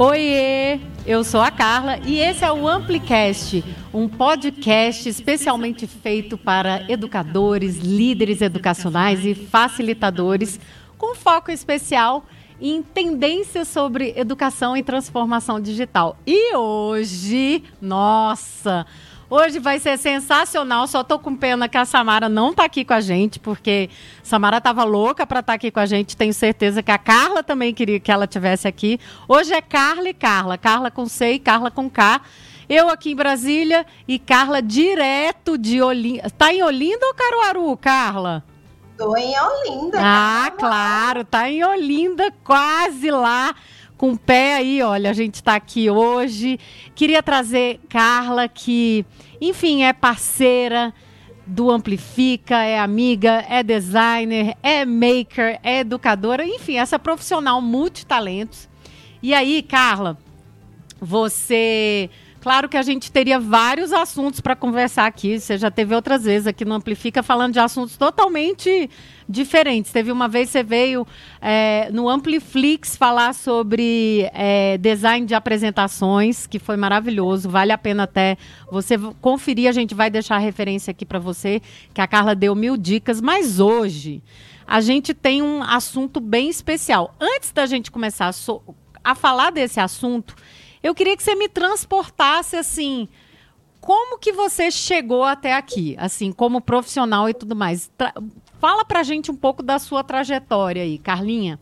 Oiê, eu sou a Carla e esse é o Amplicast, um podcast especialmente feito para educadores, líderes educacionais e facilitadores, com foco especial em tendências sobre educação e transformação digital. E hoje, nossa, Hoje vai ser sensacional. Só tô com pena que a Samara não tá aqui com a gente, porque a Samara tava louca para estar tá aqui com a gente. Tenho certeza que a Carla também queria que ela tivesse aqui. Hoje é Carla e Carla. Carla com C e Carla com K. Eu aqui em Brasília e Carla direto de Olinda. Tá em Olinda ou Caruaru, Carla? Tô em Olinda. Ah, claro, tá em Olinda, quase lá com o pé aí, olha, a gente está aqui hoje. Queria trazer Carla, que, enfim, é parceira do Amplifica, é amiga, é designer, é maker, é educadora, enfim, essa profissional multitalentos. E aí, Carla, você Claro que a gente teria vários assuntos para conversar aqui. Você já teve outras vezes aqui no Amplifica falando de assuntos totalmente diferentes. Teve uma vez você veio é, no Ampliflix falar sobre é, design de apresentações, que foi maravilhoso. Vale a pena até você conferir. A gente vai deixar a referência aqui para você, que a Carla deu mil dicas. Mas hoje a gente tem um assunto bem especial. Antes da gente começar a, so a falar desse assunto eu queria que você me transportasse assim, como que você chegou até aqui, assim, como profissional e tudo mais. Tra fala pra gente um pouco da sua trajetória aí, Carlinha.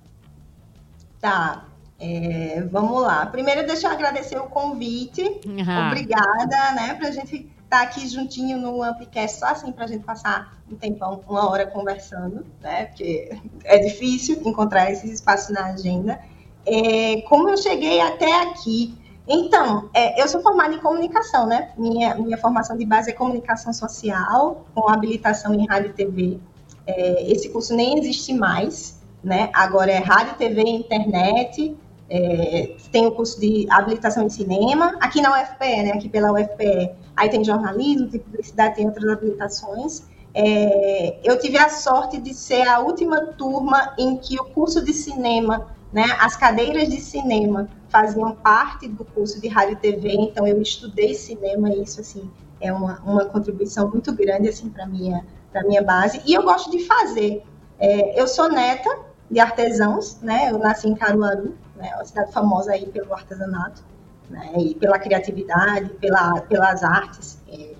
Tá. É, vamos lá. Primeiro, deixa eu agradecer o convite. Uhum. Obrigada, né, pra gente estar tá aqui juntinho no Amplicast, só assim pra gente passar um tempão, uma hora conversando, né, porque é difícil encontrar esses espaços na agenda. É, como eu cheguei até aqui, então, é, eu sou formada em comunicação, né? Minha, minha formação de base é comunicação social, com habilitação em rádio e TV. É, esse curso nem existe mais, né? Agora é rádio, TV e internet. É, tem o curso de habilitação em cinema, aqui na UFPE, né? Aqui pela UFPE. Aí tem jornalismo, tem publicidade, tem outras habilitações. É, eu tive a sorte de ser a última turma em que o curso de cinema né? As cadeiras de cinema faziam parte do curso de rádio e TV, então eu estudei cinema e isso assim é uma, uma contribuição muito grande assim para minha para minha base. E eu gosto de fazer. É, eu sou neta de artesãos, né? Eu nasci em Caruaru, né? Uma cidade famosa aí pelo artesanato, né? E pela criatividade, pela, pelas artes. É,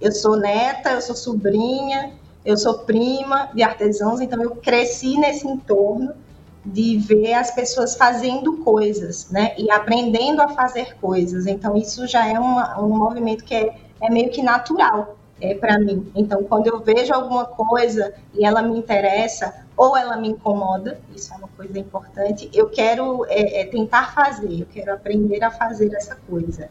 eu sou neta, eu sou sobrinha, eu sou prima de artesãos, então eu cresci nesse entorno de ver as pessoas fazendo coisas, né? E aprendendo a fazer coisas. Então, isso já é uma, um movimento que é, é meio que natural é, para mim. Então, quando eu vejo alguma coisa e ela me interessa ou ela me incomoda, isso é uma coisa importante, eu quero é, é, tentar fazer, eu quero aprender a fazer essa coisa.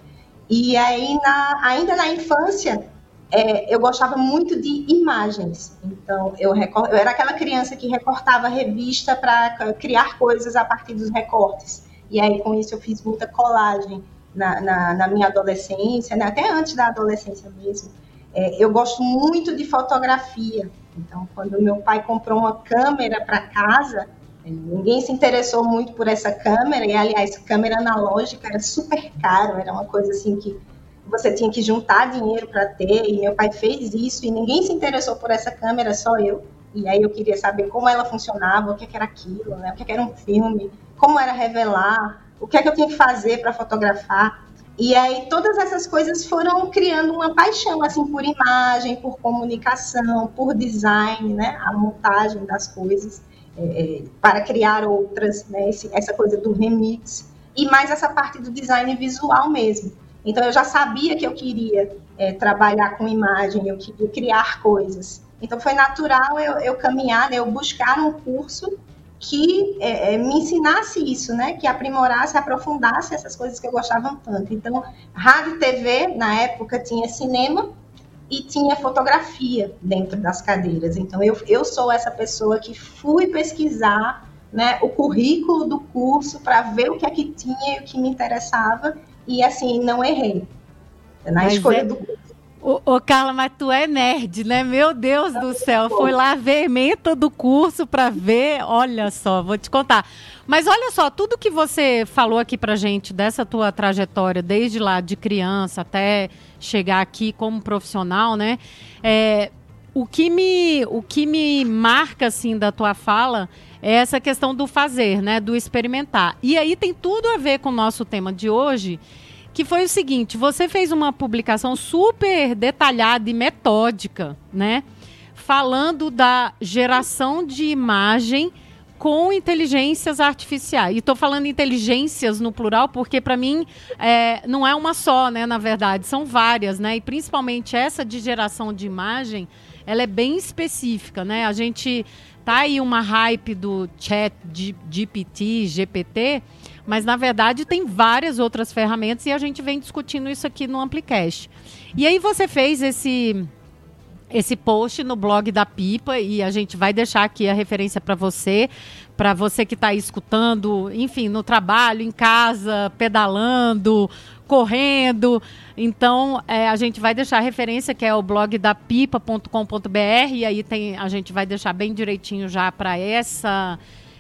E aí, na, ainda na infância, é, eu gostava muito de imagens. Então, eu, recor eu era aquela criança que recortava revista para criar coisas a partir dos recortes. E aí, com isso, eu fiz muita colagem na, na, na minha adolescência, né? até antes da adolescência mesmo. É, eu gosto muito de fotografia. Então, quando meu pai comprou uma câmera para casa, ninguém se interessou muito por essa câmera. E, aliás, câmera analógica era super caro, era uma coisa assim que você tinha que juntar dinheiro para ter, e meu pai fez isso, e ninguém se interessou por essa câmera, só eu. E aí eu queria saber como ela funcionava, o que, era aquilo, né? o que, era um filme, como era revelar, o que é que eu tinha que fazer para fotografar. E aí todas essas coisas foram criando uma paixão assim por imagem, por comunicação, por design, né? A montagem das coisas é, é para criar outras, né? Esse, essa coisa do remix e mais essa parte do design visual mesmo. Então, eu já sabia que eu queria é, trabalhar com imagem, eu queria criar coisas. Então, foi natural eu, eu caminhar, né, eu buscar um curso que é, é, me ensinasse isso, né? Que aprimorasse, aprofundasse essas coisas que eu gostava tanto. Então, rádio e TV, na época, tinha cinema e tinha fotografia dentro das cadeiras. Então, eu, eu sou essa pessoa que fui pesquisar né, o currículo do curso para ver o que é que tinha e o que me interessava e assim, não errei na Mas escolha é... do curso. Ô, ô, Carla, mas tu é nerd, né? Meu Deus do céu. Foi lá ver menta do curso para ver. Olha só, vou te contar. Mas olha só, tudo que você falou aqui pra gente dessa tua trajetória, desde lá de criança até chegar aqui como profissional, né? É, o, que me, o que me marca, assim, da tua fala é essa questão do fazer, né? Do experimentar. E aí tem tudo a ver com o nosso tema de hoje, que foi o seguinte: você fez uma publicação super detalhada e metódica, né? Falando da geração de imagem com inteligências artificiais. E estou falando inteligências no plural porque, para mim, é, não é uma só, né? Na verdade, são várias, né? E principalmente essa de geração de imagem, ela é bem específica, né? A gente tá aí uma hype do chat GPT, GPT, mas na verdade tem várias outras ferramentas e a gente vem discutindo isso aqui no Amplicast. E aí você fez esse esse post no blog da Pipa e a gente vai deixar aqui a referência para você, para você que está escutando, enfim, no trabalho, em casa, pedalando, correndo. Então, é, a gente vai deixar a referência, que é o blog da pipa.com.br, e aí tem, a gente vai deixar bem direitinho já para essa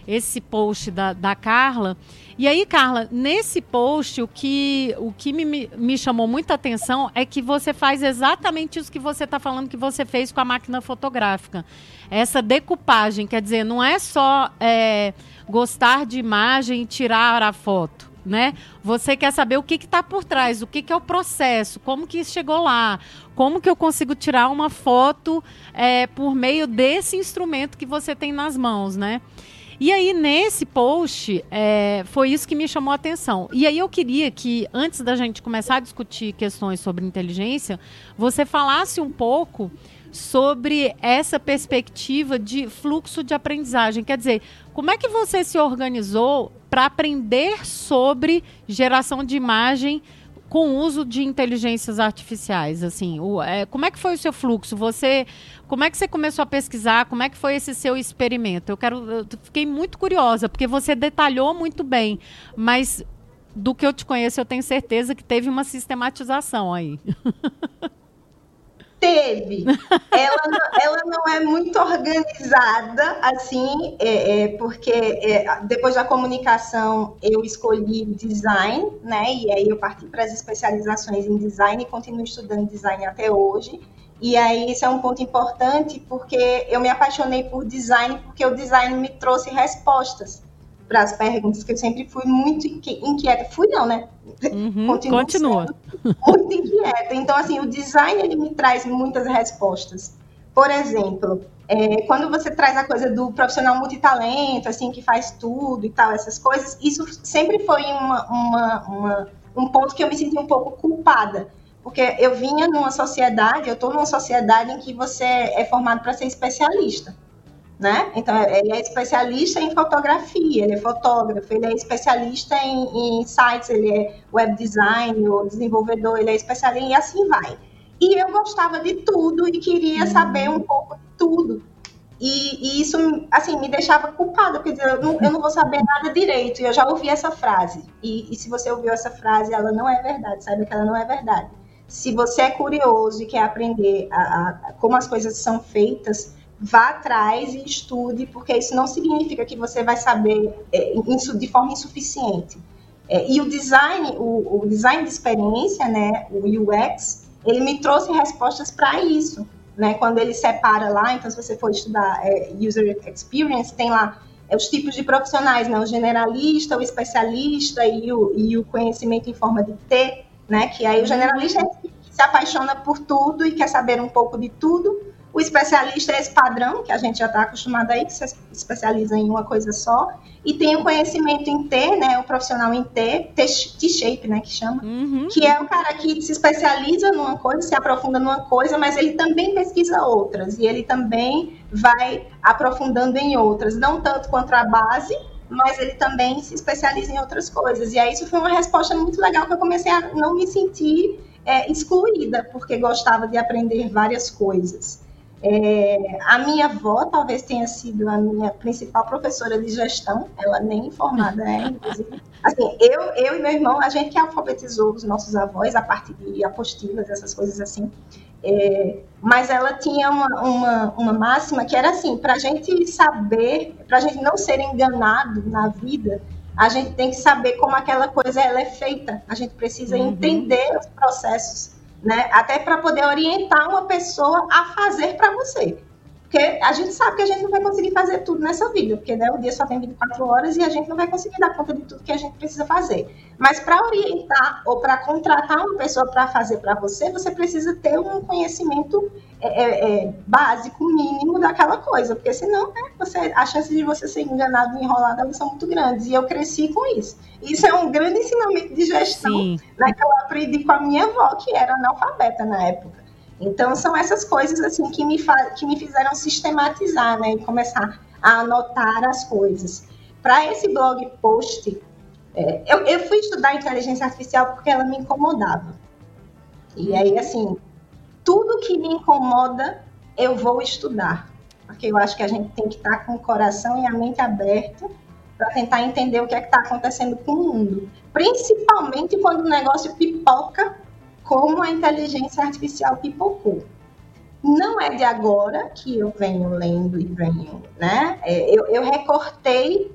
esse post da, da Carla. E aí, Carla, nesse post, o que, o que me, me chamou muita atenção é que você faz exatamente isso que você está falando que você fez com a máquina fotográfica. Essa decupagem, quer dizer, não é só é, gostar de imagem e tirar a foto. Né? Você quer saber o que está por trás, o que, que, é o processo, como que chegou lá, como que eu consigo tirar uma foto é, por meio desse instrumento que você tem nas mãos, né? E aí, nesse post, é, foi isso que me chamou a atenção. E aí, eu queria que, antes da gente começar a discutir questões sobre inteligência, você falasse um pouco sobre essa perspectiva de fluxo de aprendizagem. Quer dizer, como é que você se organizou para aprender sobre geração de imagem com o uso de inteligências artificiais? Assim, o, é, como é que foi o seu fluxo? Você como é que você começou a pesquisar? Como é que foi esse seu experimento? Eu quero, eu fiquei muito curiosa porque você detalhou muito bem, mas do que eu te conheço, eu tenho certeza que teve uma sistematização aí. Teve. Ela não, ela não é muito organizada, assim, é, é porque é, depois da comunicação eu escolhi design, né? E aí eu parti para as especializações em design e continuo estudando design até hoje. E aí isso é um ponto importante porque eu me apaixonei por design porque o design me trouxe respostas para as perguntas que eu sempre fui muito inquieta. Fui não, né? Uhum, continua. Muito inquieta. Então assim, o design ele me traz muitas respostas. Por exemplo, é, quando você traz a coisa do profissional multitalento, assim, que faz tudo e tal, essas coisas, isso sempre foi uma, uma, uma, um ponto que eu me senti um pouco culpada porque eu vinha numa sociedade, eu estou numa sociedade em que você é formado para ser especialista. Né? Então, ele é especialista em fotografia, ele é fotógrafo, ele é especialista em, em sites, ele é web design ou desenvolvedor, ele é especialista e assim vai. E eu gostava de tudo e queria saber um pouco de tudo. E, e isso, assim, me deixava culpada, porque eu não, eu não vou saber nada direito. E eu já ouvi essa frase. E, e se você ouviu essa frase, ela não é verdade, saiba que ela não é verdade. Se você é curioso e quer aprender a, a, como as coisas são feitas, vá atrás e estude, porque isso não significa que você vai saber é, de forma insuficiente. É, e o design, o, o, design de experiência, né, o UX, ele me trouxe respostas para isso. Né, quando ele separa lá, então se você for estudar é, User Experience, tem lá é, os tipos de profissionais, né, o generalista, o especialista e o, e o conhecimento em forma de T né? Que aí o generalista é que se apaixona por tudo e quer saber um pouco de tudo. O especialista é esse padrão, que a gente já está acostumado aí, que se especializa em uma coisa só. E tem o conhecimento em T, né? O profissional em T, T-shape, né? Que chama. Uhum. Que é o cara que se especializa numa coisa, se aprofunda numa coisa, mas ele também pesquisa outras. E ele também vai aprofundando em outras. Não tanto quanto a base, mas ele também se especializa em outras coisas. E aí isso foi uma resposta muito legal que eu comecei a não me sentir é, excluída, porque gostava de aprender várias coisas. É, a minha avó talvez tenha sido a minha principal professora de gestão, ela nem formada é, inclusive. Assim, eu, eu e meu irmão, a gente que alfabetizou os nossos avós a partir de apostilas, essas coisas assim. É, mas ela tinha uma, uma, uma máxima que era assim: para a gente saber, para a gente não ser enganado na vida, a gente tem que saber como aquela coisa ela é feita. A gente precisa uhum. entender os processos, né? Até para poder orientar uma pessoa a fazer para você. Porque a gente sabe que a gente não vai conseguir fazer tudo nessa vida, porque né, o dia só tem 24 horas e a gente não vai conseguir dar conta de tudo que a gente precisa fazer. Mas para orientar ou para contratar uma pessoa para fazer para você, você precisa ter um conhecimento é, é, é, básico, mínimo daquela coisa, porque senão né, você, a chance de você ser enganado e enrolado são muito grandes. E eu cresci com isso. Isso é um grande ensinamento de gestão né, que eu aprendi com a minha avó, que era analfabeta na época. Então, são essas coisas assim que me, que me fizeram sistematizar né, e começar a anotar as coisas. Para esse blog post, é, eu, eu fui estudar inteligência artificial porque ela me incomodava. E aí, assim, tudo que me incomoda, eu vou estudar. Porque eu acho que a gente tem que estar com o coração e a mente aberta para tentar entender o que é que está acontecendo com o mundo. Principalmente quando o negócio pipoca como a inteligência artificial pipocou. Não é de agora que eu venho lendo e venho, né? É, eu, eu recortei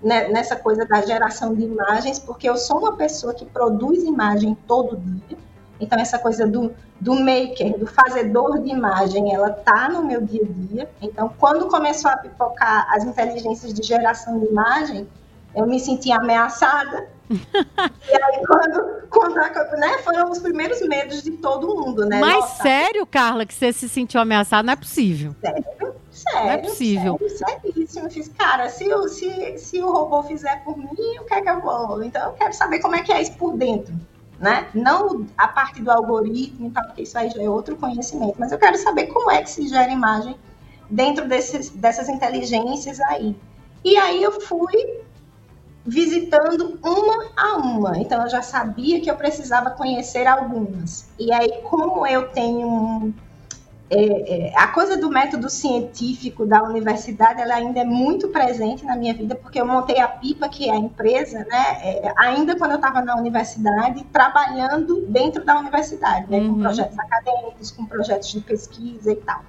né, nessa coisa da geração de imagens, porque eu sou uma pessoa que produz imagem todo dia. Então, essa coisa do, do maker, do fazedor de imagem, ela tá no meu dia a dia. Então, quando começou a pipocar as inteligências de geração de imagem, eu me senti ameaçada, e aí, quando, quando né, foram os primeiros medos de todo mundo, né? Mas Nossa. sério, Carla, que você se sentiu ameaçada, não é possível. Sério, sério. Não é possível. Sério, seríssimo. Fiz, cara, se, se, se o robô fizer por mim, o que é que eu vou? Então, eu quero saber como é que é isso por dentro. Né? Não a parte do algoritmo, tá, porque isso aí já é outro conhecimento, mas eu quero saber como é que se gera imagem dentro desses, dessas inteligências aí. E aí eu fui visitando uma a uma. Então eu já sabia que eu precisava conhecer algumas. E aí, como eu tenho é, é, a coisa do método científico da universidade, ela ainda é muito presente na minha vida, porque eu montei a Pipa, que é a empresa, né, é, ainda quando eu estava na universidade, trabalhando dentro da universidade, né, uhum. com projetos acadêmicos, com projetos de pesquisa e tal.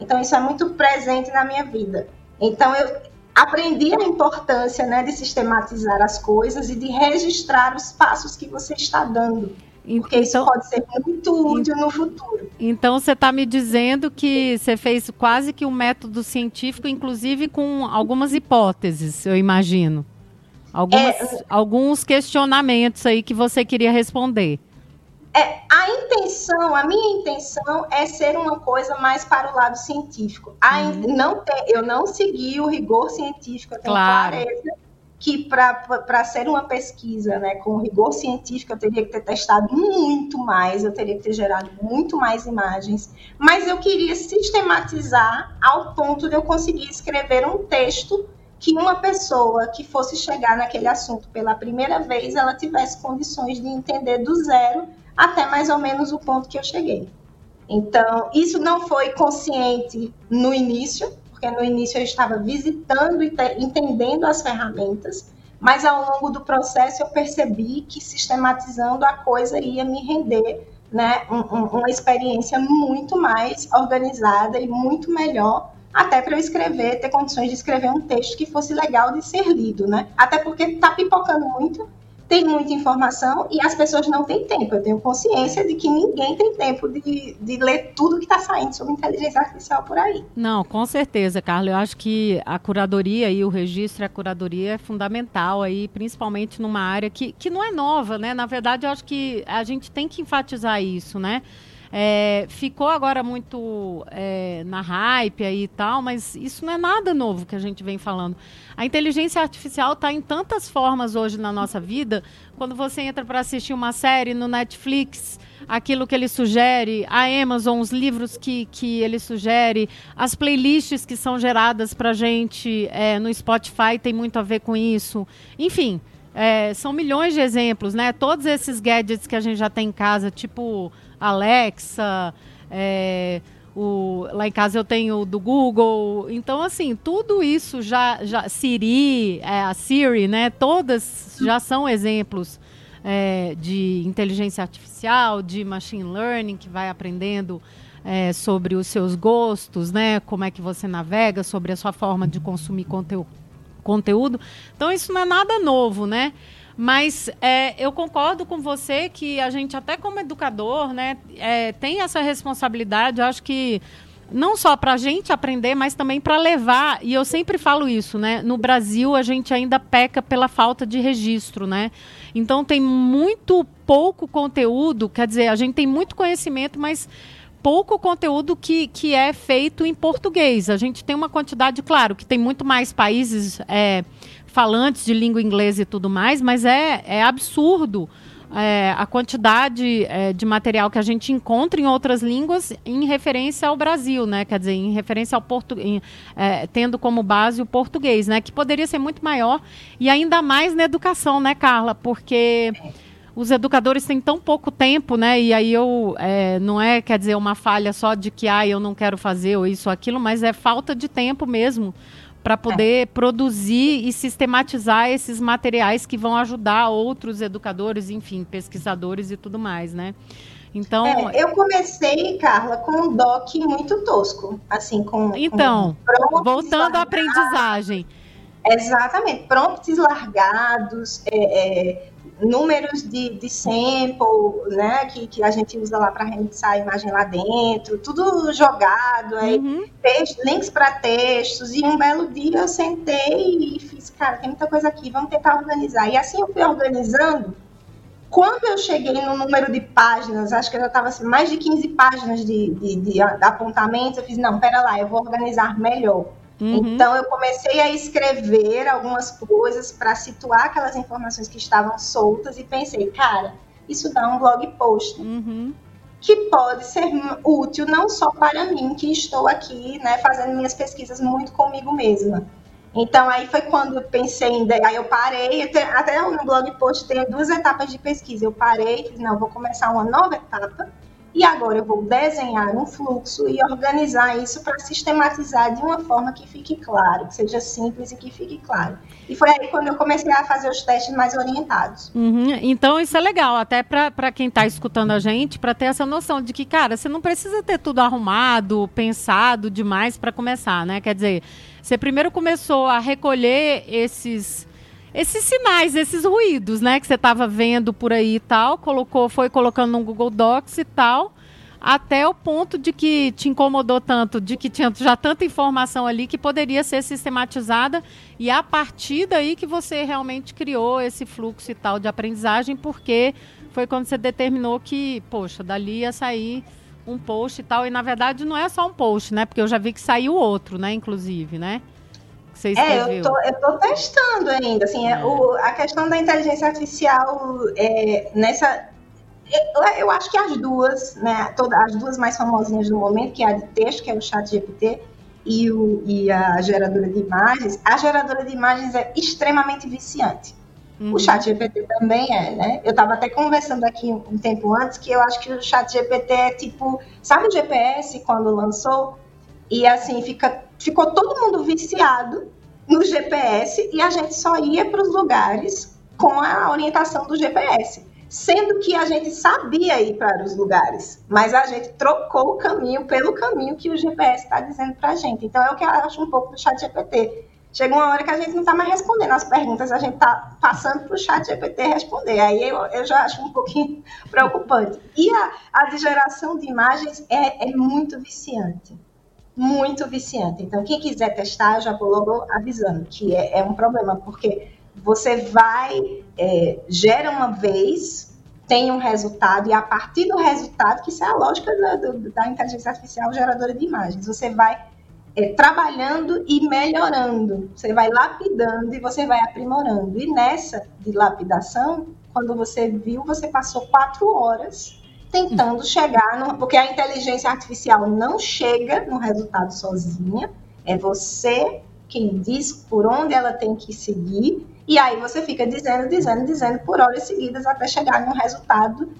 Então, isso é muito presente na minha vida. Então, eu, aprendi a importância né, de sistematizar as coisas e de registrar os passos que você está dando. Porque então, isso pode ser muito útil no futuro. Então, você está me dizendo que você fez quase que um método científico, inclusive com algumas hipóteses, eu imagino. Algumas, é, alguns questionamentos aí que você queria responder. É, a intenção, a minha intenção é ser uma coisa mais para o lado científico. Uhum. não tem, eu não segui o rigor científico, eu tenho claro. clareza que para ser uma pesquisa né, com rigor científico eu teria que ter testado muito mais, eu teria que ter gerado muito mais imagens, mas eu queria sistematizar ao ponto de eu conseguir escrever um texto que uma pessoa que fosse chegar naquele assunto pela primeira vez, ela tivesse condições de entender do zero até mais ou menos o ponto que eu cheguei. Então, isso não foi consciente no início, porque no início eu estava visitando e entendendo as ferramentas, mas ao longo do processo eu percebi que sistematizando a coisa ia me render né, um, um, uma experiência muito mais organizada e muito melhor, até para eu escrever, ter condições de escrever um texto que fosse legal de ser lido, né? Até porque está pipocando muito tem muita informação e as pessoas não têm tempo. Eu tenho consciência de que ninguém tem tempo de, de ler tudo que está saindo sobre inteligência artificial por aí. Não, com certeza, Carla. Eu acho que a curadoria e o registro a curadoria é fundamental aí, principalmente numa área que, que não é nova, né? Na verdade, eu acho que a gente tem que enfatizar isso, né? É, ficou agora muito é, na hype aí e tal, mas isso não é nada novo que a gente vem falando. A inteligência artificial está em tantas formas hoje na nossa vida. Quando você entra para assistir uma série no Netflix, aquilo que ele sugere, a Amazon, os livros que, que ele sugere, as playlists que são geradas para gente é, no Spotify tem muito a ver com isso. Enfim, é, são milhões de exemplos, né? Todos esses gadgets que a gente já tem em casa, tipo Alexa, é, o, lá em casa eu tenho do Google. Então, assim, tudo isso já. já Siri, é, a Siri, né? Todas já são exemplos é, de inteligência artificial, de machine learning, que vai aprendendo é, sobre os seus gostos, né? Como é que você navega, sobre a sua forma de consumir conteúdo. conteúdo. Então, isso não é nada novo, né? Mas é, eu concordo com você que a gente, até como educador, né, é, tem essa responsabilidade. Eu acho que não só para a gente aprender, mas também para levar. E eu sempre falo isso, né? No Brasil, a gente ainda peca pela falta de registro, né? Então, tem muito pouco conteúdo, quer dizer, a gente tem muito conhecimento, mas pouco conteúdo que, que é feito em português. A gente tem uma quantidade, claro, que tem muito mais países é, falantes de língua inglesa e tudo mais, mas é, é absurdo é, a quantidade é, de material que a gente encontra em outras línguas em referência ao Brasil, né? Quer dizer, em referência ao português, é, tendo como base o português, né? Que poderia ser muito maior e ainda mais na educação, né, Carla? Porque os educadores têm tão pouco tempo, né? E aí eu é, não é, quer dizer, uma falha só de que ah, eu não quero fazer ou isso ou aquilo, mas é falta de tempo mesmo para poder é. produzir e sistematizar esses materiais que vão ajudar outros educadores, enfim, pesquisadores e tudo mais, né? Então, é, eu comecei, Carla, com um doc muito tosco, assim, com Então, com voltando à aprendizagem. Exatamente, prompts largados, é, é, números de, de sample, né, que, que a gente usa lá para remixar a imagem lá dentro, tudo jogado, aí uhum. texto, links para textos, e um belo dia eu sentei e fiz, cara, tem muita coisa aqui, vamos tentar organizar. E assim eu fui organizando, quando eu cheguei no número de páginas, acho que eu já estava assim, mais de 15 páginas de, de, de apontamentos, eu fiz, não, pera lá, eu vou organizar melhor. Uhum. Então, eu comecei a escrever algumas coisas para situar aquelas informações que estavam soltas e pensei, cara, isso dá um blog post. Uhum. Que pode ser útil não só para mim, que estou aqui, né, fazendo minhas pesquisas muito comigo mesma. Então, aí foi quando eu pensei em. Aí eu parei, até no blog post tem duas etapas de pesquisa. Eu parei fiz, não, vou começar uma nova etapa e agora eu vou desenhar um fluxo e organizar isso para sistematizar de uma forma que fique claro, que seja simples e que fique claro. E foi aí quando eu comecei a fazer os testes mais orientados. Uhum. Então isso é legal, até para quem está escutando a gente, para ter essa noção de que, cara, você não precisa ter tudo arrumado, pensado demais para começar, né? Quer dizer, você primeiro começou a recolher esses esses sinais, esses ruídos, né, que você estava vendo por aí e tal, colocou, foi colocando no Google Docs e tal, até o ponto de que te incomodou tanto, de que tinha já tanta informação ali que poderia ser sistematizada e a partir daí que você realmente criou esse fluxo e tal de aprendizagem, porque foi quando você determinou que, poxa, dali ia sair um post e tal, e na verdade não é só um post, né, porque eu já vi que saiu outro, né, inclusive, né? Você escreveu? É, eu tô, eu tô testando ainda. Assim, é. é. o, a questão da inteligência artificial é, nessa. Eu, eu, acho que as duas, né, todas, as duas mais famosinhas do momento, que é a de texto, que é o chat GPT, e, o, e a geradora de imagens, a geradora de imagens é extremamente viciante. Uhum. O chat GPT também é, né? Eu estava até conversando aqui um tempo antes que eu acho que o chat GPT é tipo, sabe o GPS quando lançou? E assim, fica, ficou todo mundo viciado no GPS e a gente só ia para os lugares com a orientação do GPS. Sendo que a gente sabia ir para os lugares, mas a gente trocou o caminho pelo caminho que o GPS está dizendo para a gente. Então é o que eu acho um pouco do chat GPT. Chega uma hora que a gente não está mais respondendo as perguntas, a gente está passando para o chat GPT responder. Aí eu, eu, já acho um pouquinho preocupante. E a, a de geração de imagens é, é muito viciante muito viciante. Então, quem quiser testar, já vou logo avisando que é, é um problema, porque você vai, é, gera uma vez, tem um resultado, e a partir do resultado, que isso é a lógica da, do, da inteligência artificial geradora de imagens, você vai é, trabalhando e melhorando, você vai lapidando e você vai aprimorando. E nessa de lapidação, quando você viu, você passou quatro horas tentando chegar, no, porque a inteligência artificial não chega no resultado sozinha, é você quem diz por onde ela tem que seguir, e aí você fica dizendo, dizendo, dizendo por horas seguidas até chegar num resultado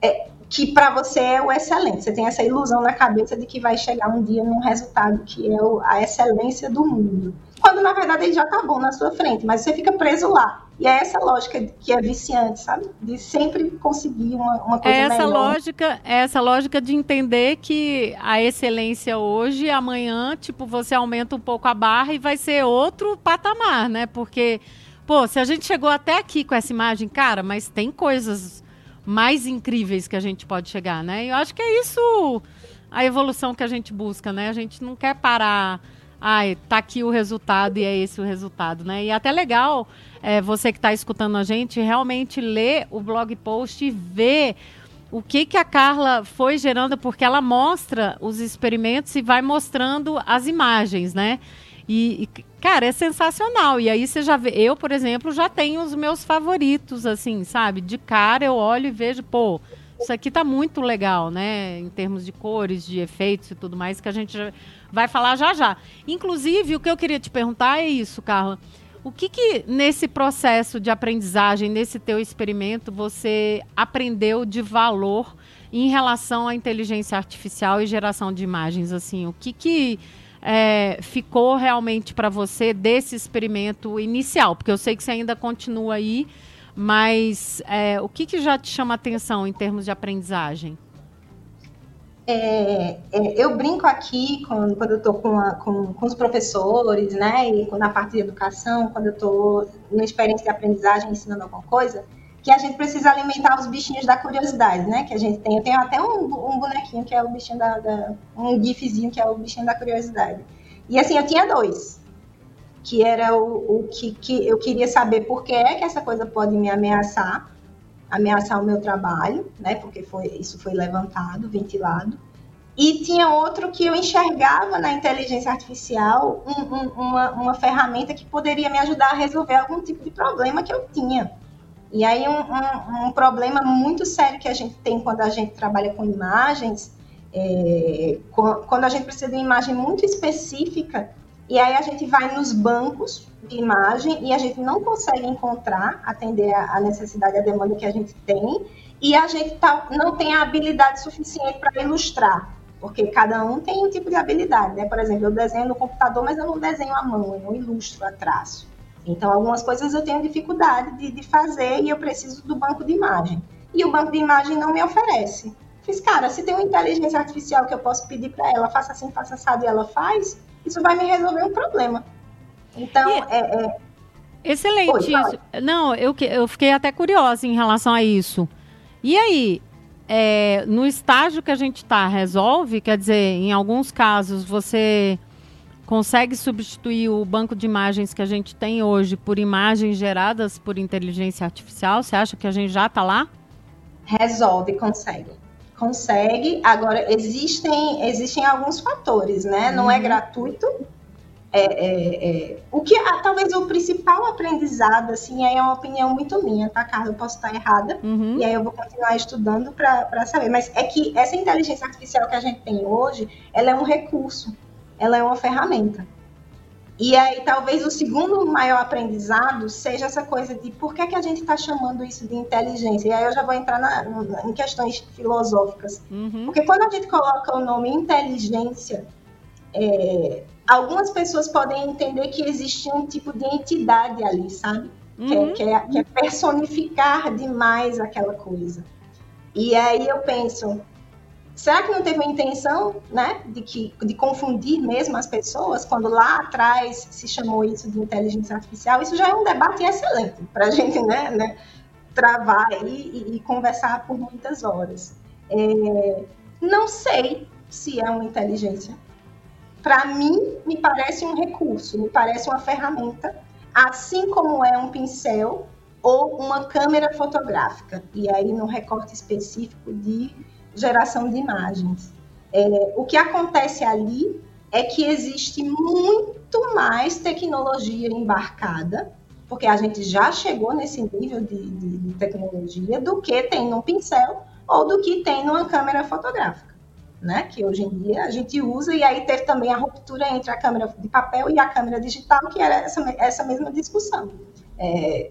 é, que para você é o excelente. Você tem essa ilusão na cabeça de que vai chegar um dia num resultado que é o, a excelência do mundo. Quando na verdade ele já está bom na sua frente, mas você fica preso lá E é essa lógica que é viciante, sabe? De sempre conseguir uma, uma coisa é essa melhor. Lógica, é essa lógica de entender que a excelência hoje, amanhã, tipo, você aumenta um pouco a barra e vai ser outro patamar, né? Porque, pô, se a gente chegou até aqui com essa imagem, cara, mas tem coisas mais incríveis que a gente pode chegar, né? E eu acho que é isso a evolução que a gente busca, né? A gente não quer parar ai, tá aqui o resultado e é esse o resultado, né? E até legal é, você que está escutando a gente realmente ler o blog post e ver o que, que a Carla foi gerando, porque ela mostra os experimentos e vai mostrando as imagens, né? E, e, cara, é sensacional. E aí você já vê, eu, por exemplo, já tenho os meus favoritos, assim, sabe? De cara eu olho e vejo, pô, isso aqui tá muito legal, né? Em termos de cores, de efeitos e tudo mais, que a gente vai falar já já. Inclusive, o que eu queria te perguntar é isso, Carla. O que, que nesse processo de aprendizagem, nesse teu experimento, você aprendeu de valor em relação à inteligência artificial e geração de imagens? Assim, o que, que é, ficou realmente para você desse experimento inicial? Porque eu sei que você ainda continua aí, mas é, o que, que já te chama atenção em termos de aprendizagem? É, é, eu brinco aqui quando, quando eu estou com, com, com, os professores, né, e na parte de educação, quando eu estou na experiência de aprendizagem ensinando alguma coisa, que a gente precisa alimentar os bichinhos da curiosidade, né, que a gente tem. Eu tenho até um, um bonequinho que é o bichinho da, da, um gifzinho que é o bichinho da curiosidade. E assim, eu tinha dois, que era o, o que, que eu queria saber por que é que essa coisa pode me ameaçar, ameaçar o meu trabalho, né? Porque foi, isso foi levantado, ventilado. E tinha outro que eu enxergava na inteligência artificial um, um, uma, uma ferramenta que poderia me ajudar a resolver algum tipo de problema que eu tinha. E aí um, um problema muito sério que a gente tem quando a gente trabalha com imagens, é, quando a gente precisa de uma imagem muito específica, e aí a gente vai nos bancos de imagem e a gente não consegue encontrar, atender a, necessidade, a demanda que a gente tem, e a gente tá, não tem a habilidade suficiente para ilustrar, porque cada um tem um tipo de habilidade, né? Por exemplo, eu desenho no computador, mas eu não desenho à mão, eu não ilustro a traço. Então, algumas coisas eu tenho dificuldade de, de fazer e eu preciso do banco de imagem. E o banco de imagem não me oferece. Fiz, cara, se tem uma inteligência artificial que eu posso pedir para ela, faça assim, faça assado e ela faz, isso vai me resolver um problema. Então, e... é, é... Excelente Oi, isso. Não, eu, eu fiquei até curiosa em relação a isso. E aí, é, no estágio que a gente está, resolve? Quer dizer, em alguns casos você consegue substituir o banco de imagens que a gente tem hoje por imagens geradas por inteligência artificial? Você acha que a gente já está lá? Resolve, consegue. Consegue. Agora, existem, existem alguns fatores, né? Não é uhum. gratuito, é, é, é, o que ah, talvez o principal aprendizado, assim, é uma opinião muito minha, tá, Carla? Eu posso estar errada, uhum. e aí eu vou continuar estudando para saber. Mas é que essa inteligência artificial que a gente tem hoje, ela é um recurso, ela é uma ferramenta. E aí, talvez o segundo maior aprendizado seja essa coisa de por que, que a gente está chamando isso de inteligência. E aí eu já vou entrar na, em questões filosóficas. Uhum. Porque quando a gente coloca o nome inteligência, é, algumas pessoas podem entender que existe um tipo de entidade ali, sabe? Uhum. Que, é, que, é, é, personificar demais aquela coisa. E aí eu penso, será que não teve uma intenção, né, de, que, de confundir mesmo as pessoas, quando lá atrás se chamou isso de inteligência artificial? Isso já é um debate excelente para a gente, né, né, travar e, e, conversar por muitas horas. É, não sei se é uma inteligência para mim, me parece um recurso, me parece uma ferramenta, assim como é um pincel ou uma câmera fotográfica, e aí no recorte específico de geração de imagens. É, o que acontece ali é que existe muito mais tecnologia embarcada, porque a gente já chegou nesse nível de, de, de tecnologia, do que tem no pincel ou do que tem numa câmera fotográfica né? Que hoje em dia a gente usa, e aí teve também a ruptura entre a câmera de papel e a câmera digital, que era essa, essa mesma discussão. É...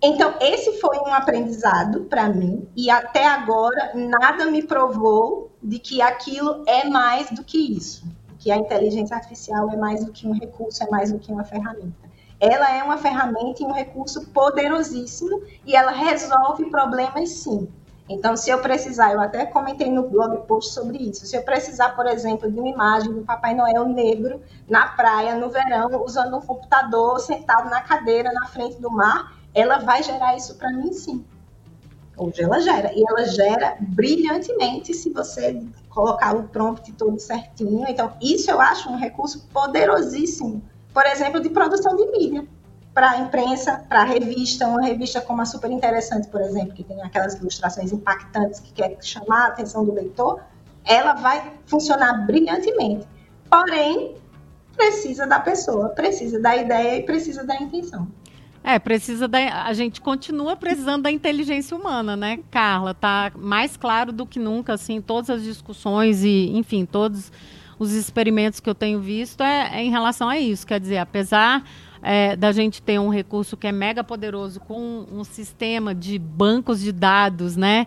Então, esse foi um aprendizado para mim, e até agora nada me provou de que aquilo é mais do que isso, que a inteligência artificial é mais do que um recurso, é mais do que uma ferramenta. ela é uma ferramenta e um recurso poderosíssimo e ela resolve problemas sim. Então, se eu precisar, eu até comentei no blog post sobre isso. Se eu precisar, por exemplo, de uma imagem do Papai Noel negro na praia no verão, usando um computador sentado na cadeira na frente do mar, ela vai gerar isso para mim sim. Hoje ela gera. E ela gera brilhantemente se você colocar o prompt todo certinho. Então, isso eu acho um recurso poderosíssimo. Por exemplo, de produção de mídia para a imprensa, para a revista, uma revista como a Super Interessante, por exemplo, que tem aquelas ilustrações impactantes que quer chamar a atenção do leitor, ela vai funcionar brilhantemente. Porém, precisa da pessoa, precisa da ideia e precisa da intenção. É, precisa da. A gente continua precisando da inteligência humana, né, Carla? Tá mais claro do que nunca, assim, todas as discussões e, enfim, todos os experimentos que eu tenho visto é, é em relação a isso. Quer dizer, apesar é, da gente ter um recurso que é mega poderoso com um sistema de bancos de dados, né?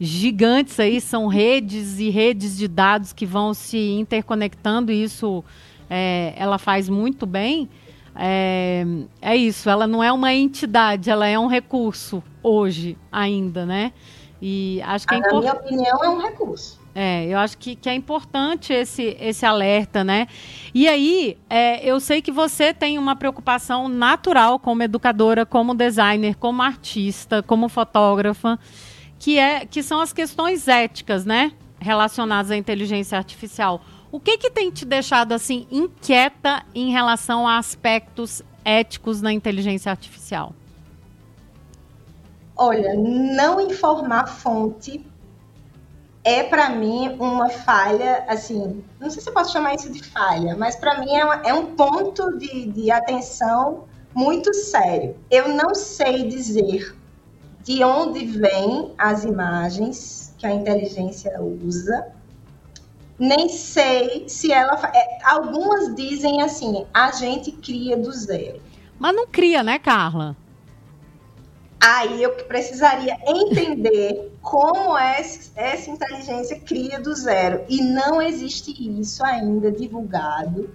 Gigantes aí, são redes e redes de dados que vão se interconectando, e isso é, ela faz muito bem. É, é isso, ela não é uma entidade, ela é um recurso hoje ainda, né? E acho que é importante. Na minha opinião, é um recurso. É, eu acho que, que é importante esse, esse alerta, né? E aí, é, eu sei que você tem uma preocupação natural como educadora, como designer, como artista, como fotógrafa, que, é, que são as questões éticas, né? Relacionadas à inteligência artificial. O que, que tem te deixado assim inquieta em relação a aspectos éticos na inteligência artificial? Olha, não informar fonte é para mim uma falha, assim, não sei se eu posso chamar isso de falha, mas para mim é, uma, é, um ponto de, de atenção muito sério. Eu não sei dizer de onde vêm as imagens que a inteligência usa, nem sei se ela. É, algumas dizem assim, a gente cria do zero. Mas não cria, né, Carla? Aí eu precisaria entender como essa inteligência cria do zero. E não existe isso ainda divulgado,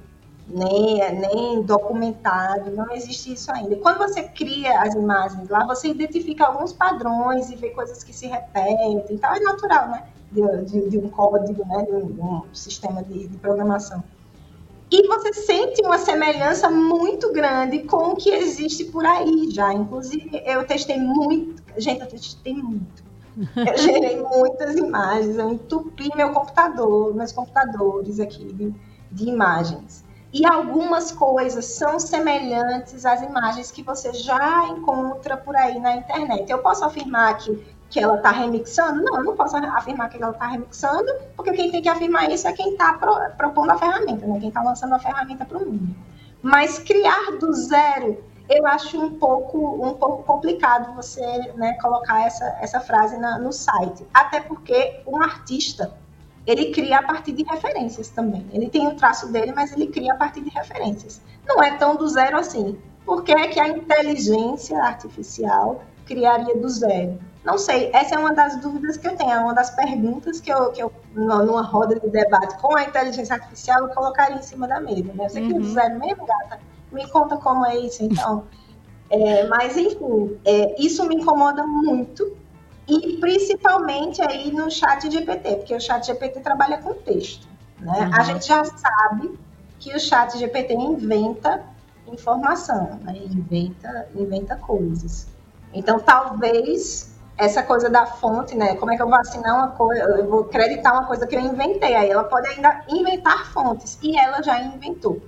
nem, nem documentado, não existe isso ainda. Quando você cria as imagens lá, você identifica alguns padrões e vê coisas que se repetem. Então é natural, né? De, de, de um código, né? De um, de um sistema de programação. E você sente uma semelhança muito grande com o que existe por aí já. Inclusive, eu testei muito. Gente, eu testei muito. Eu gerei muitas imagens, eu entupi meu computador, meus computadores aqui de, de imagens. E algumas coisas são semelhantes às imagens que você já encontra por aí na internet. Eu posso afirmar que que ela está remixando? Não, eu não posso afirmar que ela está remixando, porque quem tem que afirmar isso é quem está pro, propondo a ferramenta, né? quem está lançando a ferramenta para o mundo. Mas criar do zero, eu acho um pouco, um pouco complicado você né, colocar essa, essa frase na, no site. Até porque um artista, ele cria a partir de referências também. Ele tem o traço dele, mas ele cria a partir de referências. Não é tão do zero assim. Por que é que a inteligência artificial criaria do zero? Não sei, essa é uma das dúvidas que eu tenho, é uma das perguntas que eu, que eu numa roda de debate com a inteligência artificial, eu colocaria em cima da mesa. Né? Você uhum. quer zero mesmo, gata? Me conta como é isso, então. É, mas, enfim, é, isso me incomoda muito, e principalmente aí no chat GPT, porque o chat GPT trabalha com texto. Né? Uhum. A gente já sabe que o chat GPT inventa informação, né? inventa, inventa coisas. Então, talvez essa coisa da fonte, né? Como é que eu vou assinar uma coisa, eu vou acreditar uma coisa que eu inventei. Aí ela pode ainda inventar fontes, e ela já inventou.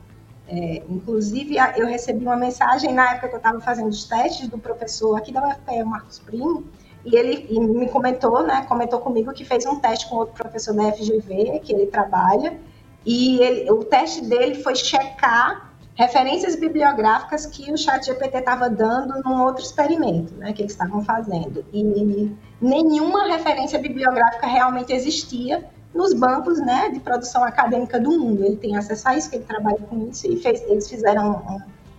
É, inclusive, eu recebi uma mensagem na época que eu estava fazendo os testes do professor aqui da UFPE, Marcos Primo, e ele e me comentou, né? Comentou comigo que fez um teste com outro professor da FGV, que ele trabalha, e ele, o teste dele foi checar referências bibliográficas que o chat GPT estava dando num outro experimento né, que eles estavam fazendo. E nenhuma referência bibliográfica realmente existia nos bancos né, de produção acadêmica do mundo. Ele tem acesso a isso, que ele trabalha com isso, e fez, eles fizeram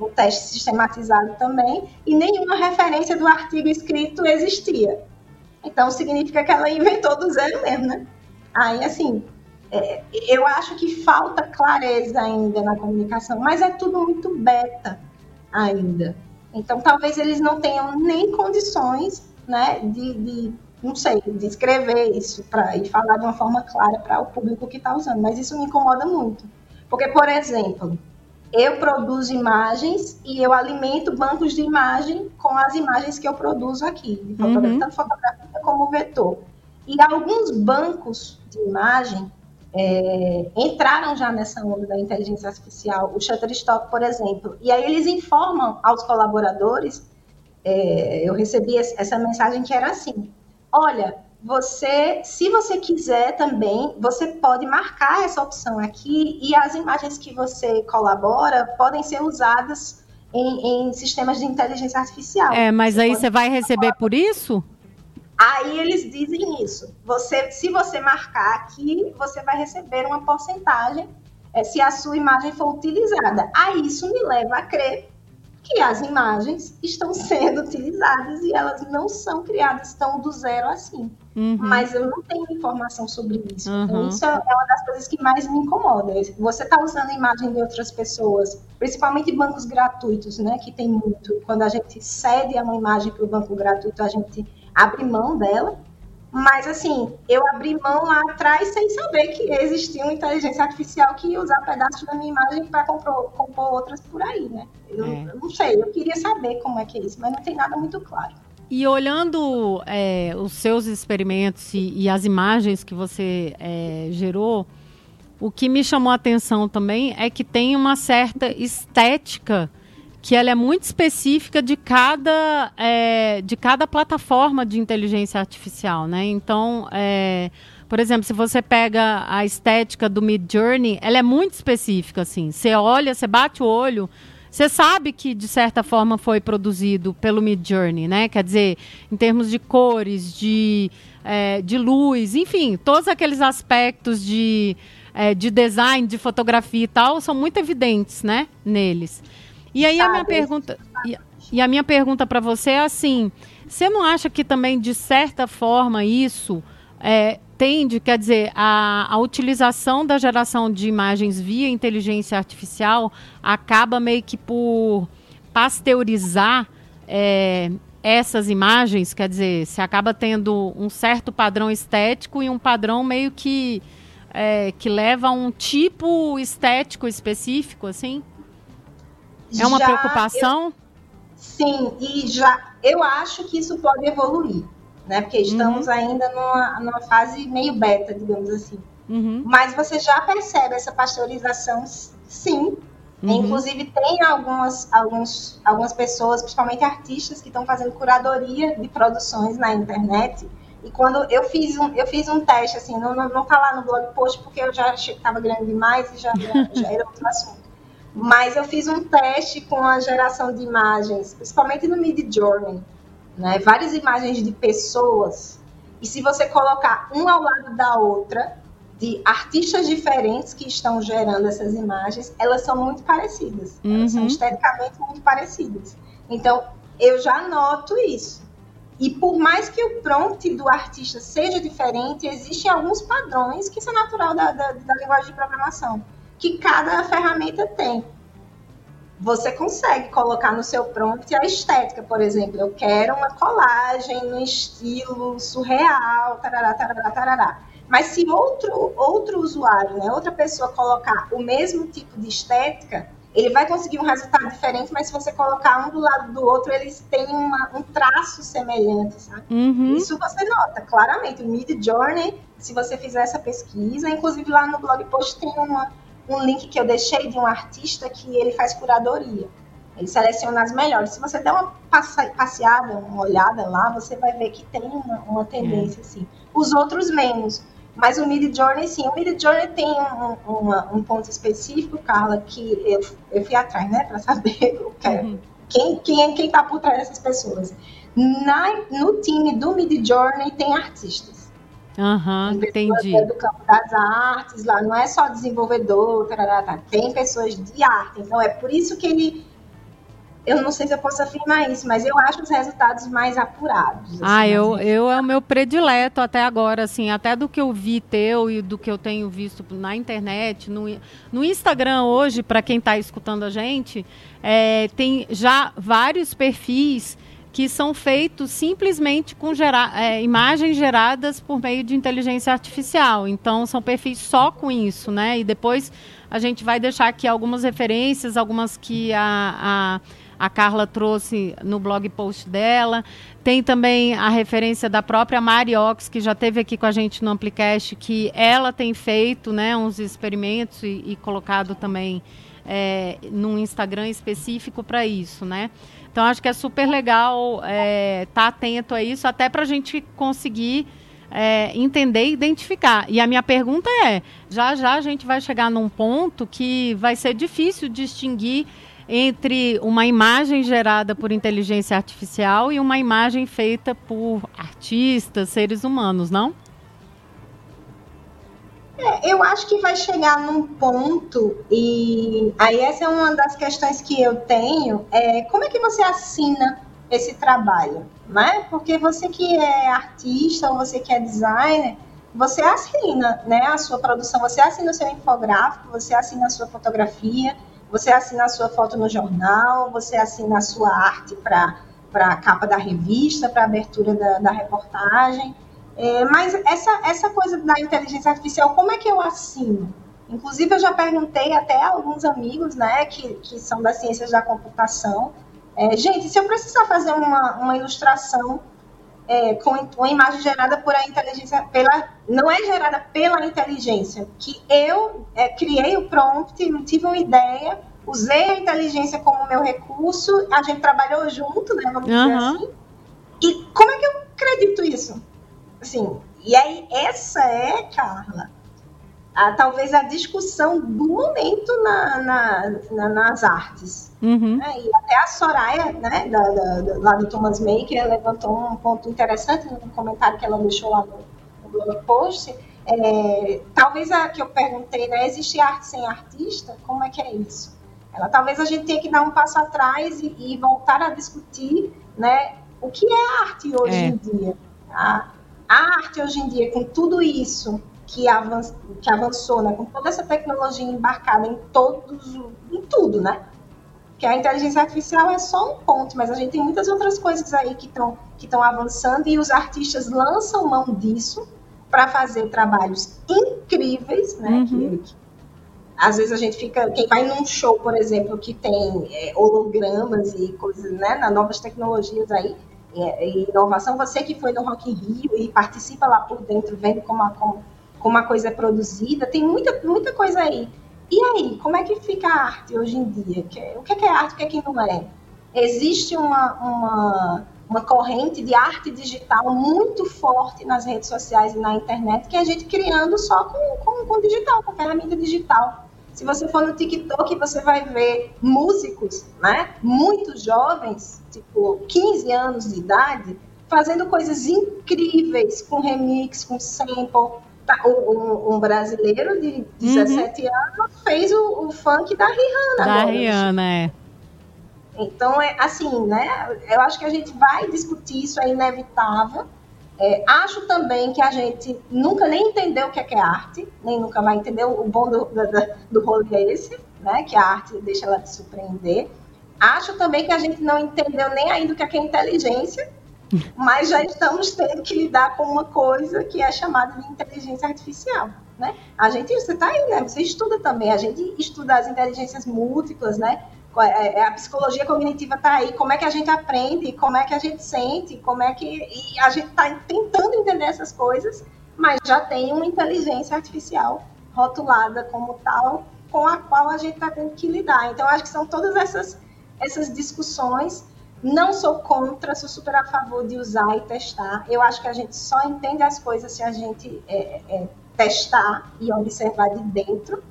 um, um teste sistematizado também, e nenhuma referência do artigo escrito existia. Então, significa que ela inventou do zero mesmo, né? Aí, assim, é, eu acho que falta clareza ainda na comunicação, mas é tudo muito beta. ainda. Então, talvez eles não tenham nem condições, né, de, de não sei, de escrever isso para e falar de uma forma clara para o público que está usando. Mas isso me incomoda muito, porque, por exemplo, eu produzo imagens e eu alimento bancos de imagem com as imagens que eu produzo aqui, de fotografia, uhum. tanto fotografia como vetor. E alguns bancos de imagem é, entraram já nessa onda da inteligência artificial, o Shutterstock, por exemplo, e aí eles informam aos colaboradores, é, eu recebi essa mensagem que era assim, olha, você, se você quiser também, você pode marcar essa opção aqui e as imagens que você colabora podem ser usadas em, em sistemas de inteligência artificial. É, mas você aí você vai receber por isso? Aí eles dizem isso. Você, se você marcar aqui, você vai receber uma porcentagem é, se a sua imagem for utilizada. Aí isso me leva a crer que as imagens estão sendo utilizadas e elas não são criadas tão do zero assim. Uhum. Mas eu não tenho informação sobre isso. Uhum. Então, isso é uma das coisas que mais me incomoda. Você está usando a imagem de outras pessoas, principalmente bancos gratuitos, né? Que tem muito. Quando a gente cede uma imagem para o banco gratuito, a gente abre mão dela. Mas, assim, eu abri mão lá atrás sem saber que existia uma inteligência artificial que ia usar pedaços da minha imagem para compor, compor, outras por aí, né? Eu, é. eu, não sei, eu queria saber como é que é isso, mas não tem nada muito claro. E olhando é, os seus experimentos e, e, as imagens que você é, gerou, o que me chamou a atenção também é que tem uma certa estética que ela é muito específica de cada, é, de cada plataforma de inteligência artificial, né? Então, é, por exemplo, se você pega a estética do Mid Journey, ela é muito específica, assim. Você olha, você bate o olho, você sabe que de certa forma foi produzido pelo Mid Journey, né? Quer dizer, em termos de cores, de, é, de luz, enfim, todos aqueles aspectos de, é, de design, de fotografia e tal, são muito evidentes, né? Neles. E aí a minha pergunta e, e a minha pergunta para você é assim: você não acha que também de certa forma isso é, tende, quer dizer, a, a utilização da geração de imagens via inteligência artificial acaba meio que por pasteurizar é, essas imagens, quer dizer, se acaba tendo um certo padrão estético e um padrão meio que é, que leva a um tipo estético específico, assim? É uma já preocupação? Eu, sim, e já eu acho que isso pode evoluir, né? Porque estamos uhum. ainda numa, numa fase meio beta, digamos assim. Uhum. Mas você já percebe essa pasteurização, sim. Uhum. Inclusive, tem algumas, alguns, algumas pessoas, principalmente artistas, que estão fazendo curadoria de produções na internet. E quando eu fiz um, eu fiz um teste, assim, não, não, não tá lá no blog post, porque eu já achei que estava grande demais e já, já era outro assunto. Mas eu fiz um teste com a geração de imagens, principalmente no Mid Journey, né? Várias imagens de pessoas. E se você colocar uma ao lado da outra, de artistas diferentes que estão gerando essas imagens, elas são muito parecidas. Uhum. Elas são uhum. esteticamente muito parecidas. Então, eu já noto isso. E por mais que o prompt do artista seja diferente, existem alguns padrões que são natural da, da, da linguagem de programação que cada ferramenta tem. Você consegue colocar no seu prompt a estética, por exemplo. Eu quero uma colagem no estilo surreal, tarará, tarará, tarará. Mas se outro, outro usuário, né, outra pessoa colocar o mesmo tipo de estética, ele vai conseguir um resultado diferente, mas se você colocar um do lado do outro, eles têm uma, um traço semelhante, sabe? Uhum. Isso você nota claramente. O Mid Journey, se você fizer essa pesquisa, inclusive lá no blog post tem uma, um link que eu deixei de um artista que ele faz curadoria. Ele seleciona as melhores. Se você der uma passeada, uma olhada lá, você vai ver que tem uma, uma tendência, assim. Os outros menos. Mas o Mid Journey, sim. O Mid Journey tem um, uma, um ponto específico, Carla, que eu, eu fui atrás, né, para saber o que é, uhum. quem, quem, quem tá por trás dessas pessoas. Na, no time do Mid Journey tem artistas. Uhum, entendi. É do campo das artes, lá não é só desenvolvedor, tarará, tá. tem pessoas de arte. Então é por isso que ele eu não sei se eu posso afirmar isso, mas eu acho os resultados mais apurados. Assim, ah, eu, eu é o meu predileto até agora, assim, até do que eu vi teu e do que eu tenho visto na internet, no, no Instagram hoje, para quem está escutando a gente, é, tem já vários perfis que são feitos simplesmente com gera, é, imagens geradas por meio de inteligência artificial. Então, são perfis só com isso, né? E depois a gente vai deixar aqui algumas referências, algumas que a, a a Carla trouxe no blog post dela. Tem também a referência da própria Mariox, que já teve aqui com a gente no Amplicast, que ela tem feito né, uns experimentos e, e colocado também é, num Instagram específico para isso, né? Então acho que é super legal estar é, tá atento a isso, até para a gente conseguir é, entender e identificar. E a minha pergunta é: já já a gente vai chegar num ponto que vai ser difícil distinguir entre uma imagem gerada por inteligência artificial e uma imagem feita por artistas, seres humanos, não? É, eu acho que vai chegar num ponto, e aí essa é uma das questões que eu tenho, é como é que você assina esse trabalho, né? Porque você que é artista ou você que é designer, você assina, né, a sua produção, você assina o seu infográfico, você assina a sua fotografia, você assina a sua foto no jornal, você assina a sua arte para a capa da revista, para a abertura da, da reportagem. É, mas essa, essa coisa da inteligência artificial, como é que eu assino? Inclusive, eu já perguntei até a alguns amigos, né, que, que são das ciências da computação, é, gente, se eu precisar fazer uma, uma ilustração é, com uma imagem gerada por a inteligência, pela, não é gerada pela inteligência, que eu é, criei o prompt, tive uma ideia, usei a inteligência como meu recurso, a gente trabalhou junto, né, vamos uhum. dizer assim, e como é que eu acredito isso? Assim, e aí essa é, Carla, a, talvez a discussão do momento na, na, na nas artes. Uhum. Né? E até a Soraya, né, da, da, lá do Thomas Maker, levantou um ponto interessante no comentário que ela deixou lá no, blog post. É, talvez a que eu perguntei, né, existe arte sem artista? Como é que é isso? Ela, talvez a gente tenha que dar um passo atrás e, e voltar a discutir né, o que é arte hoje é. em dia. A, a arte hoje em dia, com tudo isso, que, avanç, que avançou, né, com toda essa tecnologia embarcada em todos, em tudo, né? Que a inteligência artificial é só um ponto, mas a gente tem muitas outras coisas aí que estão que estão avançando e os artistas lançam mão disso para fazer trabalhos incríveis, né? Uhum. Que, que, às vezes a gente fica, quem vai num show, por exemplo, que tem é, hologramas e coisas, né, nas novas tecnologias aí, é, inovação, você que foi no Rock in Rio e participa lá por dentro, vendo como a, como, a coisa é produzida, tem muita, muita coisa aí. E aí, como é que fica a arte hoje em dia? O que é, é arte, o que é que não é? Existe uma, uma, uma corrente de arte digital muito forte nas redes sociais e na internet, que a gente criando só com, com, com digital, com ferramenta digital. Se você for no TikTok, você vai ver músicos, né, muito jovens, tipo 15 anos de idade, fazendo coisas incríveis com remix, com sample, Tá, um, um, brasileiro de 17 uhum. anos fez o, o, funk da Rihanna. Da agora, Rihanna, é. Então, é assim, né? Eu acho que a gente vai discutir isso, é inevitável. É, acho também que a gente nunca nem entendeu o que é, que é arte, nem nunca vai entender. O bom do, do, do rolê é esse, né? Que a arte deixa ela te surpreender. Acho também que a gente não entendeu nem ainda o que é, que é inteligência, mas já estamos tendo que lidar com uma coisa que é chamada de inteligência artificial. Né? A gente, você está aí, né? Você estuda também, a gente estuda as inteligências múltiplas, né? É, é, a psicologia cognitiva está aí, como é que a gente aprende, como é que a gente sente, como é que. E a gente está tentando entender essas coisas, mas já tem uma inteligência artificial rotulada como tal, com a qual a gente está tendo que lidar. Então, acho que são todas essas, essas discussões não sou contra, sou super a favor de usar e testar. Eu acho que a gente só entende as coisas se a gente é, é, testar e observar de dentro.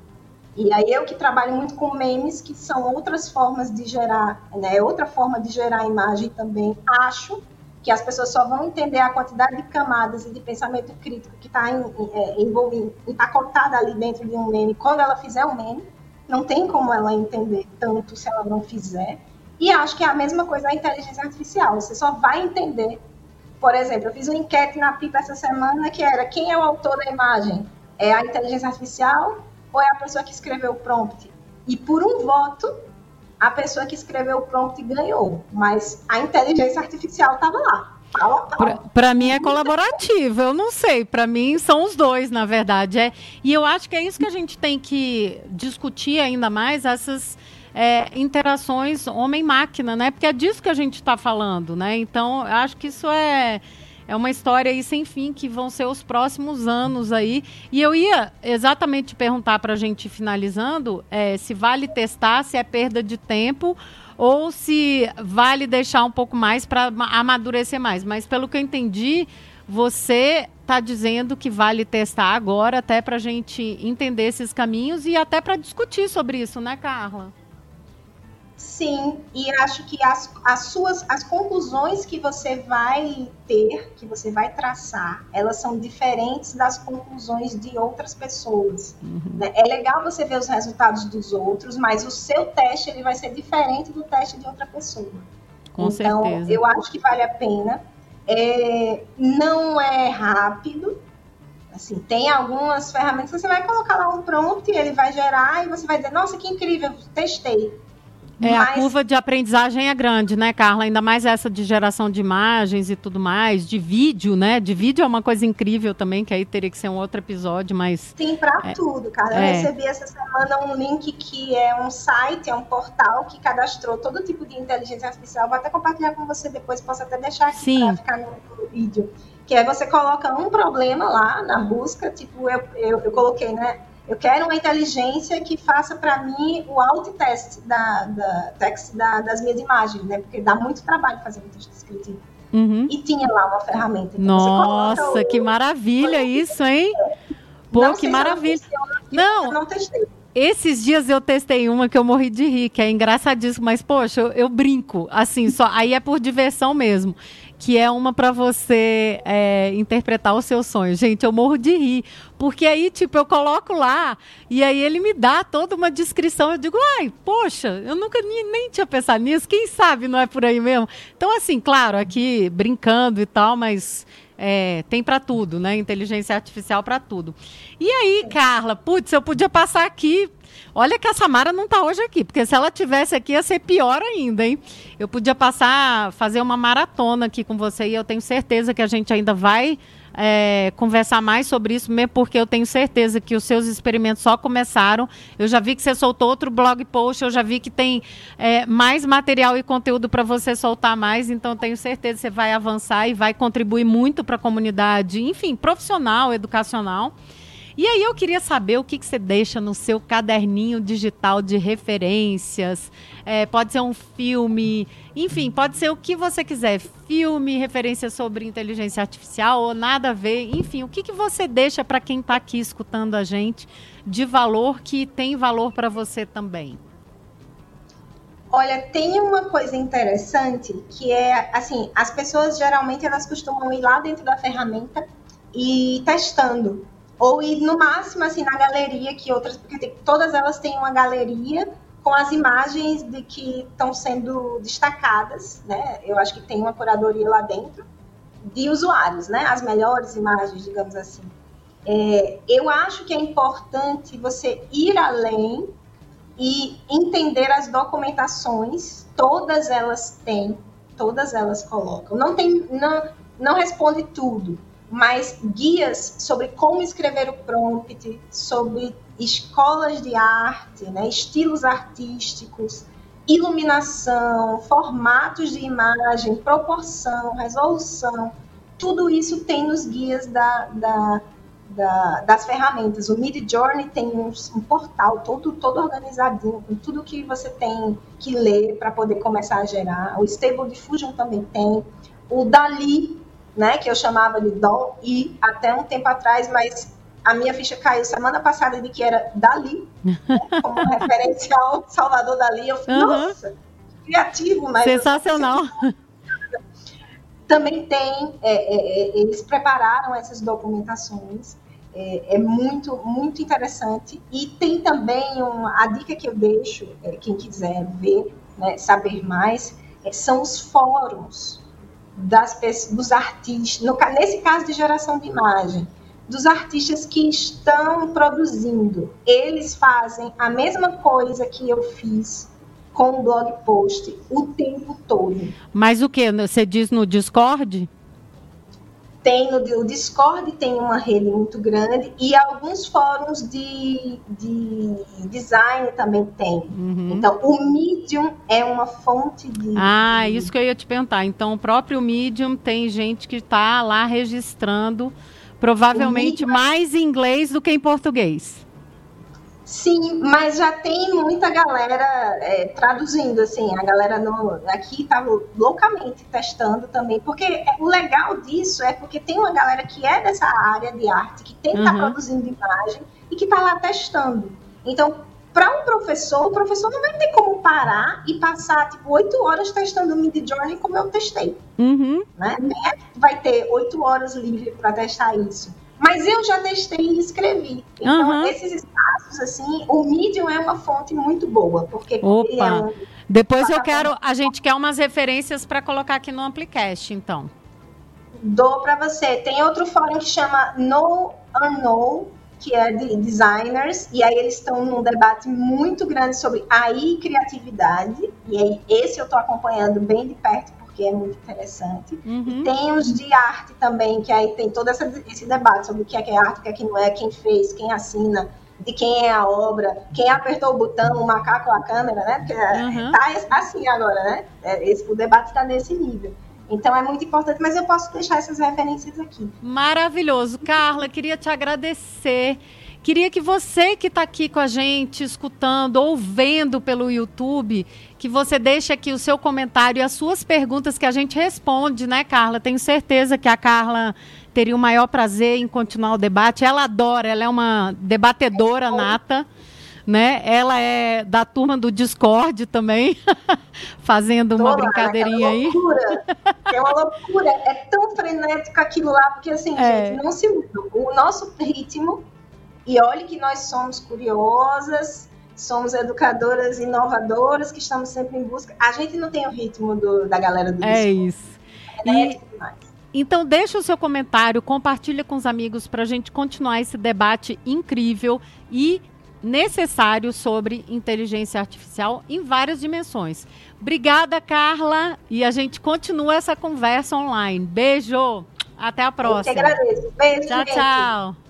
E aí eu que trabalho muito com memes, que são outras formas de gerar, né, outra forma de gerar imagem também, acho que as pessoas só vão entender a quantidade de camadas e de pensamento crítico que está é, envolvido, empacotada ali dentro de um meme, quando ela fizer um meme. Não tem como ela entender tanto se ela não fizer. E acho que é a mesma coisa a inteligência artificial. Você só vai entender. Por exemplo, eu fiz uma enquete na PIPA essa semana que era quem é o autor da imagem? É a inteligência artificial ou é a pessoa que escreveu o prompt? E por um voto, a pessoa que escreveu o prompt ganhou, mas a inteligência artificial estava lá. Para mim é colaborativo, eu não sei. Para mim são os dois, na verdade. É, e eu acho que é isso que a gente tem que discutir ainda mais, essas é, interações homem-máquina, né? Porque é disso que a gente está falando, né? Então, eu acho que isso é é uma história aí sem fim que vão ser os próximos anos aí. E eu ia exatamente perguntar para a gente finalizando é, se vale testar, se é perda de tempo ou se vale deixar um pouco mais para amadurecer mais. Mas pelo que eu entendi, você está dizendo que vale testar agora, até para a gente entender esses caminhos e até para discutir sobre isso, né, Carla? Sim, e acho que as, as suas as conclusões que você vai ter, que você vai traçar, elas são diferentes das conclusões de outras pessoas. Uhum. Né? É legal você ver os resultados dos outros, mas o seu teste ele vai ser diferente do teste de outra pessoa. Com então, certeza. eu acho que vale a pena. É, não é rápido, Assim, tem algumas ferramentas que você vai colocar lá um prompt, ele vai gerar e você vai dizer, nossa, que incrível, testei. É, Mas... a curva de aprendizagem é grande, né, Carla? Ainda mais essa de geração de imagens e tudo mais, de vídeo, né? De vídeo é uma coisa incrível também, que aí teria que ser um outro episódio, mas. Sim, para é, tudo, cara. Eu é. recebi essa semana um link que é um site, é um portal que cadastrou todo tipo de inteligência artificial. Vou até compartilhar com você depois, posso até deixar aqui para ficar no, no vídeo. Que é você coloca um problema lá na busca, tipo, eu, eu, eu coloquei, né? Eu quero uma inteligência que faça para mim o alt-test da, da, da, das minhas imagens, né? Porque dá muito trabalho fazer um texto descritivo. Uhum. E tinha lá uma ferramenta. Que Nossa, o... que maravilha isso, hein? Pô, não que maravilha. Não, não testei. Esses dias eu testei uma que eu morri de rir, que é engraçadíssimo, mas poxa, eu, eu brinco, assim, só aí é por diversão mesmo que é uma para você é, interpretar o seu sonho. Gente, eu morro de rir, porque aí, tipo, eu coloco lá e aí ele me dá toda uma descrição. Eu digo, ai, poxa, eu nunca nem, nem tinha pensado nisso, quem sabe não é por aí mesmo. Então, assim, claro, aqui brincando e tal, mas é, tem para tudo, né? Inteligência artificial para tudo. E aí, Carla, putz, eu podia passar aqui Olha que a Samara não está hoje aqui, porque se ela tivesse aqui ia ser pior ainda, hein? Eu podia passar, fazer uma maratona aqui com você e eu tenho certeza que a gente ainda vai é, conversar mais sobre isso, mesmo porque eu tenho certeza que os seus experimentos só começaram. Eu já vi que você soltou outro blog post, eu já vi que tem é, mais material e conteúdo para você soltar mais, então tenho certeza que você vai avançar e vai contribuir muito para a comunidade, enfim, profissional, educacional. E aí eu queria saber o que, que você deixa no seu caderninho digital de referências. É, pode ser um filme, enfim, pode ser o que você quiser. Filme, referência sobre inteligência artificial ou nada a ver. Enfim, o que, que você deixa para quem está aqui escutando a gente de valor que tem valor para você também? Olha, tem uma coisa interessante que é assim, as pessoas geralmente elas costumam ir lá dentro da ferramenta e testando ou ir no máximo assim na galeria que outras, porque tem, todas elas têm uma galeria com as imagens de que estão sendo destacadas, né? Eu acho que tem uma curadoria lá dentro de usuários, né? As melhores imagens, digamos assim. É, eu acho que é importante você ir além e entender as documentações. Todas elas têm, todas elas colocam. Não tem, não, não responde tudo, mas guias sobre como escrever o prompt, sobre escolas de arte, né, estilos artísticos, iluminação, formatos de imagem, proporção, resolução, tudo isso tem nos guias da, da, da, das ferramentas. O Mid Journey tem um, um, portal todo, todo organizadinho, com tudo que você tem que ler para poder começar a gerar. O Stable Diffusion também tem. O Dali né, que eu chamava de Dom e até um tempo atrás, mas a minha ficha caiu semana passada de que era Dali, né, como referência ao Salvador Dali. Eu falei, uhum. nossa, criativo, mas. Sensacional. Também tem, é, é, é, eles prepararam essas documentações. É, é, muito, muito interessante. E tem também uma, a dica que eu deixo, é, quem quiser ver, né, saber mais, é, são os fóruns das, dos artistas, no, nesse caso de geração de imagem, dos artistas que estão produzindo. Eles fazem a mesma coisa que eu fiz com o blog post o tempo todo. Mas o que? Você diz no Discord? Tem no o Discord tem uma rede muito grande e alguns fóruns de, de design também tem. Uhum. Então, o Medium é uma fonte de. Ah, isso que eu ia te perguntar. Então, o próprio Medium tem gente que está lá registrando, provavelmente Medium... mais em inglês do que em português. Sim, mas já tem muita galera é, traduzindo, assim, a galera no, aqui tá loucamente testando também, porque é, o legal disso é porque tem uma galera que é dessa área de arte, que tem que estar tá uhum. produzindo imagem e que está lá testando. Então, para um professor, o professor não vai ter como parar e passar, tipo, oito horas testando o Mid Journey como eu testei. Uhum. Né? Vai ter oito horas livre para testar isso. Mas eu já testei e escrevi. Então, uhum. esses espaços, assim, o Medium é uma fonte muito boa, porque Opa. É um... Depois eu quero, a gente quer umas referências para colocar aqui no Amplicast, então. Dou para você. Tem outro fórum que chama No Unknown, que é de designers, e aí eles estão num debate muito grande sobre AI e criatividade, e aí esse eu estou acompanhando bem de perto, que é muito interessante. Uhum. Tem os de arte também, que aí tem todo essa, esse debate sobre o que é, que é arte, o que é que não é, quem fez, quem assina, de quem é a obra, quem apertou o botão, o macaco a câmera, né? Porque uhum. tá assim agora, né? É, esse, o debate está nesse nível. Então é muito importante, mas eu posso deixar essas referências aqui. Maravilhoso. Carla, queria te agradecer. Queria que você que está aqui com a gente, escutando ou vendo pelo YouTube, que você deixe aqui o seu comentário e as suas perguntas que a gente responde, né, Carla? Tenho certeza que a Carla teria o maior prazer em continuar o debate. Ela adora, ela é uma debatedora nata. Né? Ela é da turma do Discord também, fazendo uma Toda, brincadeirinha é aí. Loucura. É uma loucura, é tão frenético aquilo lá, porque assim, é. gente, não se o nosso ritmo e olhe que nós somos curiosas, somos educadoras inovadoras que estamos sempre em busca. A gente não tem o ritmo do, da galera do É isso. É e, então deixa o seu comentário, compartilha com os amigos para a gente continuar esse debate incrível e necessário sobre inteligência artificial em várias dimensões. Obrigada, Carla, e a gente continua essa conversa online. Beijo, até a próxima. Eu que agradeço. Beijo, tchau, gente. tchau.